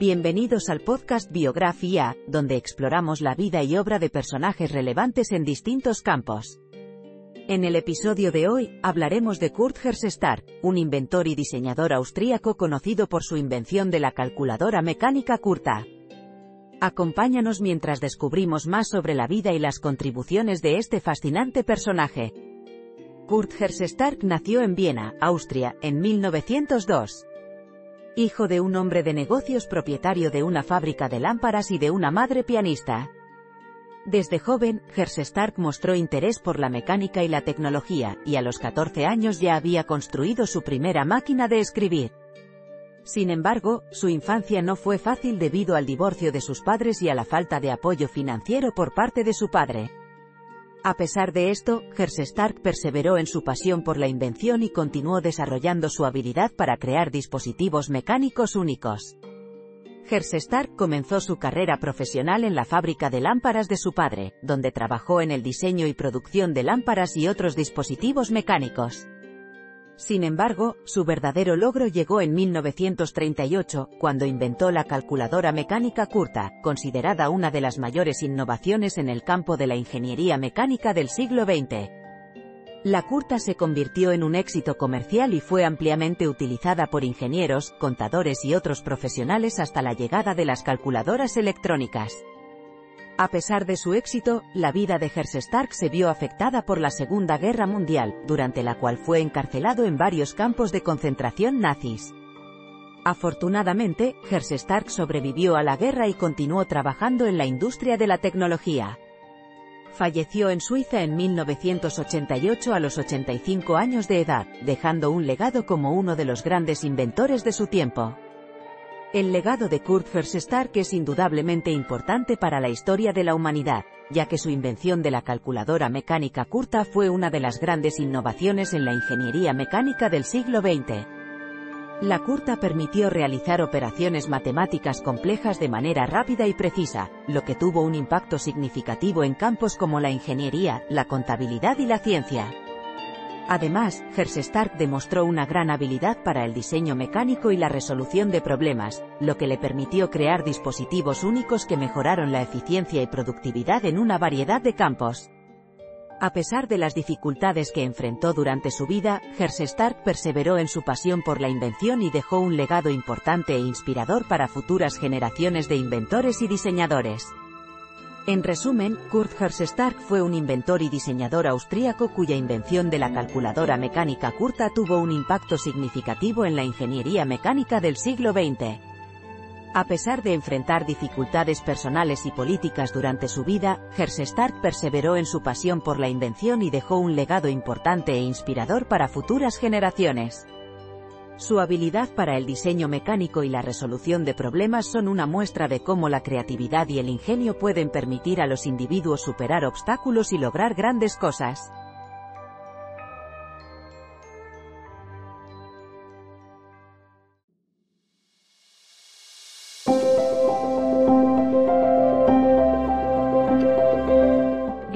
Bienvenidos al podcast Biografía, donde exploramos la vida y obra de personajes relevantes en distintos campos. En el episodio de hoy, hablaremos de Kurt Herstag, un inventor y diseñador austríaco conocido por su invención de la calculadora mecánica curta. Acompáñanos mientras descubrimos más sobre la vida y las contribuciones de este fascinante personaje. Kurt Herstag nació en Viena, Austria, en 1902 hijo de un hombre de negocios propietario de una fábrica de lámparas y de una madre pianista. Desde joven, Stark mostró interés por la mecánica y la tecnología, y a los 14 años ya había construido su primera máquina de escribir. Sin embargo, su infancia no fue fácil debido al divorcio de sus padres y a la falta de apoyo financiero por parte de su padre. A pesar de esto, Stark perseveró en su pasión por la invención y continuó desarrollando su habilidad para crear dispositivos mecánicos únicos. Stark comenzó su carrera profesional en la fábrica de lámparas de su padre, donde trabajó en el diseño y producción de lámparas y otros dispositivos mecánicos. Sin embargo, su verdadero logro llegó en 1938, cuando inventó la calculadora mecánica curta, considerada una de las mayores innovaciones en el campo de la ingeniería mecánica del siglo XX. La curta se convirtió en un éxito comercial y fue ampliamente utilizada por ingenieros, contadores y otros profesionales hasta la llegada de las calculadoras electrónicas. A pesar de su éxito, la vida de Stark se vio afectada por la Segunda Guerra Mundial, durante la cual fue encarcelado en varios campos de concentración nazis. Afortunadamente, Stark sobrevivió a la guerra y continuó trabajando en la industria de la tecnología. Falleció en Suiza en 1988 a los 85 años de edad, dejando un legado como uno de los grandes inventores de su tiempo. El legado de Kurt Stark es indudablemente importante para la historia de la humanidad, ya que su invención de la calculadora mecánica curta fue una de las grandes innovaciones en la ingeniería mecánica del siglo XX. La curta permitió realizar operaciones matemáticas complejas de manera rápida y precisa, lo que tuvo un impacto significativo en campos como la ingeniería, la contabilidad y la ciencia. Además, Stark demostró una gran habilidad para el diseño mecánico y la resolución de problemas, lo que le permitió crear dispositivos únicos que mejoraron la eficiencia y productividad en una variedad de campos. A pesar de las dificultades que enfrentó durante su vida, Stark perseveró en su pasión por la invención y dejó un legado importante e inspirador para futuras generaciones de inventores y diseñadores. En resumen, Kurt Stark fue un inventor y diseñador austríaco cuya invención de la calculadora mecánica curta tuvo un impacto significativo en la ingeniería mecánica del siglo XX. A pesar de enfrentar dificultades personales y políticas durante su vida, Stark perseveró en su pasión por la invención y dejó un legado importante e inspirador para futuras generaciones. Su habilidad para el diseño mecánico y la resolución de problemas son una muestra de cómo la creatividad y el ingenio pueden permitir a los individuos superar obstáculos y lograr grandes cosas.